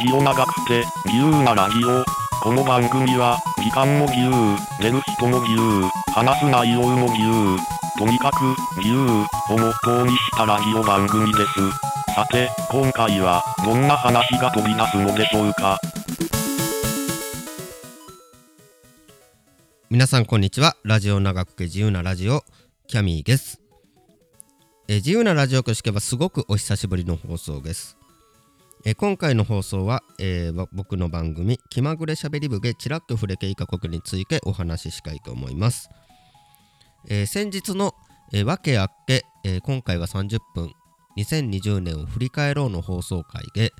ジオ長くて自由なラジオ。この番組は時間も自由、寝る人も自由、話す内容も自由。とにかく自由をモットーにしたラジオ番組です。さて、今回はどんな話が飛び出すのでしょうか。皆さんこんにちはラジオ長くて自由なラジオキャミーですえ自由なラジオとしてはすごくお久しぶりの放送ですえ今回の放送は、えー僕の番組「気まぐれしゃべり部」でちらっと触れていたことについてお話ししたいと思います、えー先日の、えー、訳あって、え今回は30分2020年を振り返ろうの放送回で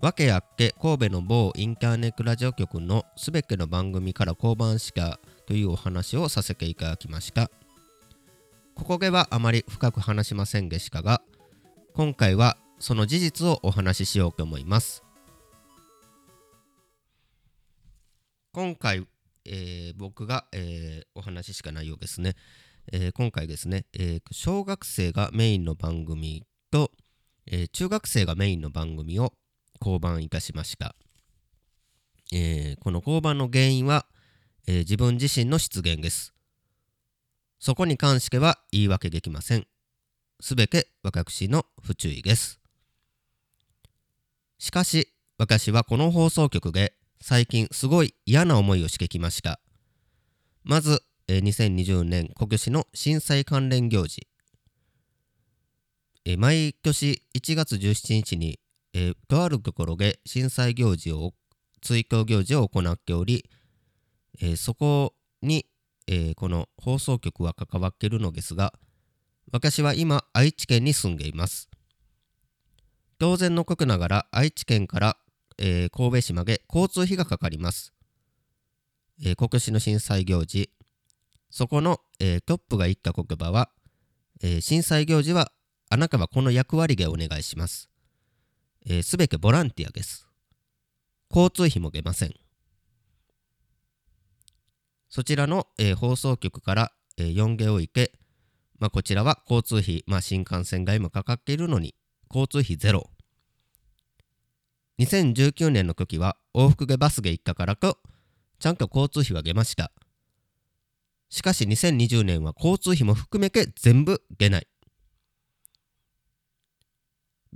訳あって神戸の某インターネットラジオ局のすべての番組から降板したというお話をさせていただきました。ここではあまり深く話しませんでしたが今回はその事実をお話ししようと思います。今回、えー僕が、えーお話ししか内容ですね、えー今回ですね、え小学生がメインの番組と、え中学生がメインの番組を降板いたしました、えこの降板の原因は、え自分自身の失言です。そこに関しては言い訳できません。すべて私の不注意です。しかし私はこの放送局で最近すごい嫌な思いをしてきました。まず、えー2020年今年の震災関連行事。えー毎年1月17日に、えーとあるところで震災行事を追悼行事を行っており、えーそこに、えーこの放送局は関わっているのですが私は今愛知県に住んでいます。当然のことながら愛知県から、えー神戸市まで交通費がかかります、えー今年の震災行事そこの、えートップが言った言葉は、えー震災行事はあなたはこの役割でお願いします。すべてボランティアです。交通費も出ません。そちらの、えー放送局から、えー、4下を受け、まあ、こちらは交通費、まあ、新幹線代もかかっているのに、交通費ゼロ。2019年の時は往復でバスで行ったからと、ちゃんと交通費は出ました。しかし2020年は交通費も含めて全部出ない。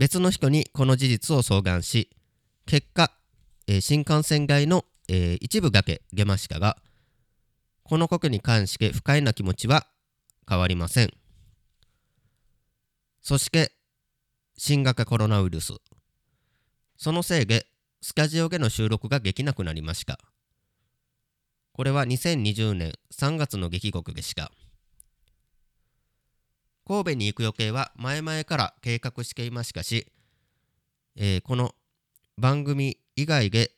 別の人にこの事実を相談し結果、えー新幹線代の、えー一部だけ出ましたがこのことに関して不快な気持ちは変わりませんそして新型コロナウイルスそのせいでスタジオでの収録ができなくなりましたこれは2020年3月の出来事でした神戸に行く予定は前々から計画していましたし、えーこの番組以外で、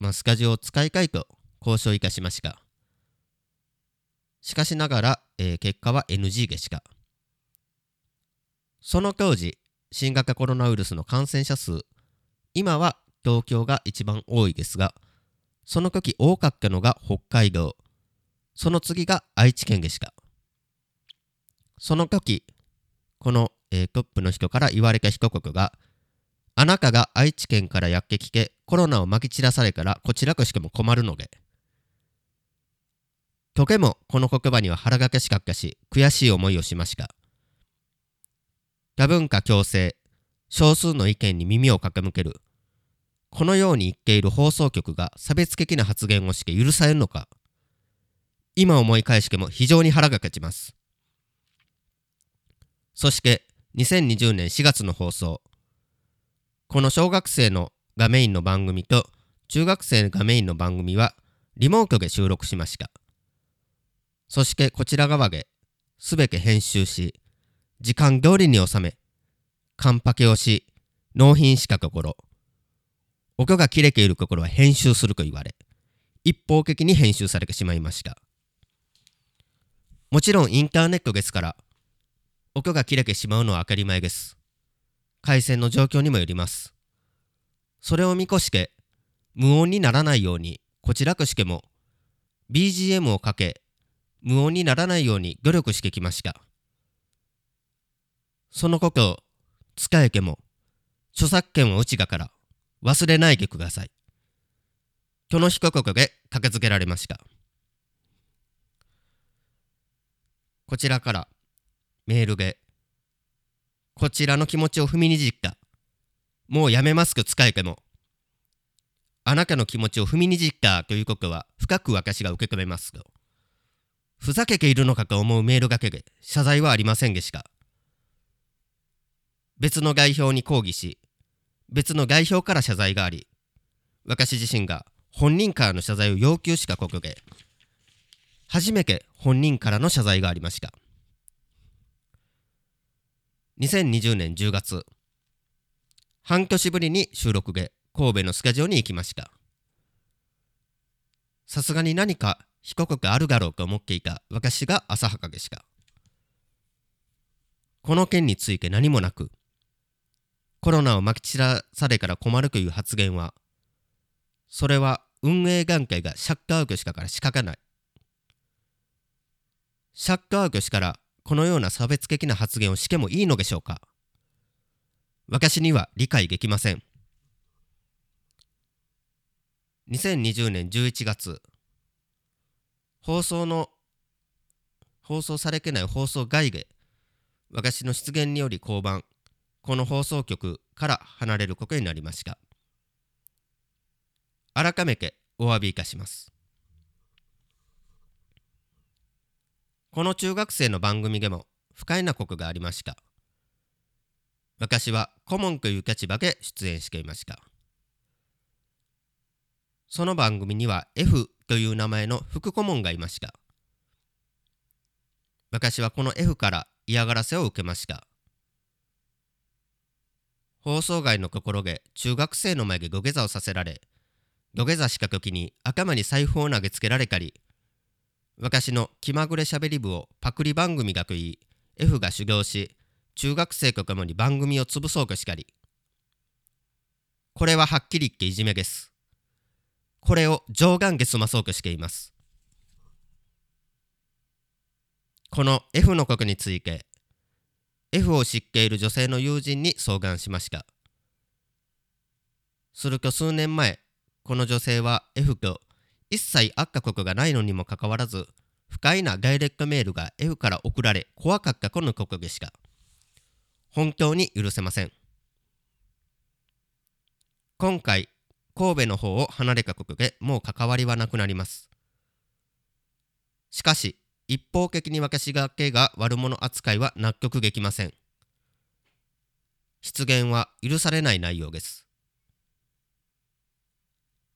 まあ、スタジオを使いたいと交渉いたしました。しかしながら、えー結果は NG でした。その当時、新型コロナウイルスの感染者数、今は東京が一番多いですが、その時多かったのが北海道、その次が愛知県でした。その時、この、えートップの人から言われた一言が、あなたが愛知県からやってきてコロナをまき散らされたらこちらとしても困るので。とてもこの言葉には腹がけしかったし、悔しい思いをしました。多文化共生、少数の意見に耳を傾ける。このように言っている放送局が差別的な発言をして許されるのか。今思い返しても非常に腹が立ちます。そして2020年4月の放送この小学生のがメインの番組と中学生がメインの番組はリモートで収録しましたそしてこちら側で全て編集し時間通りに収めカンパケをし納品したところ音が切れているところは編集すると言われ一方的に編集されてしまいましたもちろんインターネットですから音が切れてしまうのは当たり前です。回線の状況にもよります。それを見越して、無音にならないように、こちらとしても、BGM をかけ、無音にならないように努力してきました。そのことを、使えけも、著作権はうちがから、忘れないでください。この被告で駆けつけられました。こちらからメールで、こちらの気持ちを踏みにじった。もうやめますく使えても。あなたの気持ちを踏みにじったということは深く私が受け止めますと。ふざけているのかと思うメールだけで謝罪はありませんでした。別の代表に抗議し、別の代表から謝罪があり、私自身が本人からの謝罪を要求したことで、初めて本人からの謝罪がありました。2020年10月、半年ぶりに収録で神戸のスタジオに行きました。さすがに何か被告があるだろうと思っていた私が浅はかでした。この件について何もなく、コロナをまき散らされから困るという発言は、それは運営側がシャットアウトしたから仕方ない。シャットアウトしたらこのような差別的な発言をしてもいいのでしょうか私には理解できません。2020年11月、放送の、放送されてない放送外で、私の出現により降板、この放送局から離れることになりました。改めてお詫びいたします。この中学生の番組でも不快なことがありました。私は顧問という立場で出演していました。その番組には F という名前の副顧問がいました。私はこの F から嫌がらせを受けました。放送外の心で中学生の前で土下座をさせられ、土下座した時に頭に財布を投げつけられたり、私の気まぐれしゃべり部をパクリ番組だと言い、F が修行し、中学生とともに番組を潰そうとしたり。これははっきり言っていじめです。これを上眼で済まそうとしています。この F のことについて、F を知っている女性の友人に相談しました。すると数年前、この女性は F と一切会ったことがないのにもかかわらず、不快なダイレクトメールが F から送られ、怖かったこのことでした。本当に許せません。今回、神戸の方を離れたことでもう関わりはなくなります。しかし、一方的に私がけが悪者扱いは納得できません。失言は許されない内容です。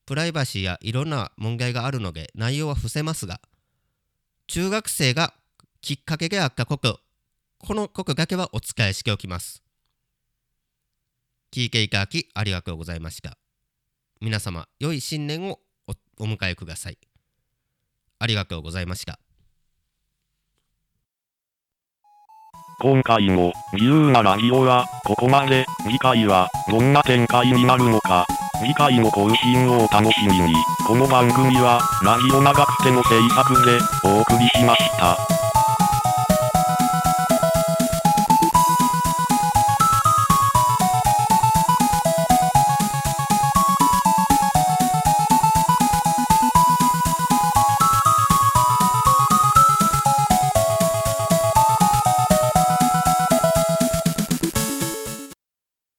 プライバシーやいろんな問題があるので内容は伏せますが、中学生がきっかけであったこと、このことだけはお伝えしておきます。聞いていただきありがとうございました。皆様、良い新年をお迎えください。ありがとうございました。今回も自由なラジオはここまで。次回はどんな展開になるのか。次回の更新をお楽しみに。この番組はラジオ長くての制作でお送りしました。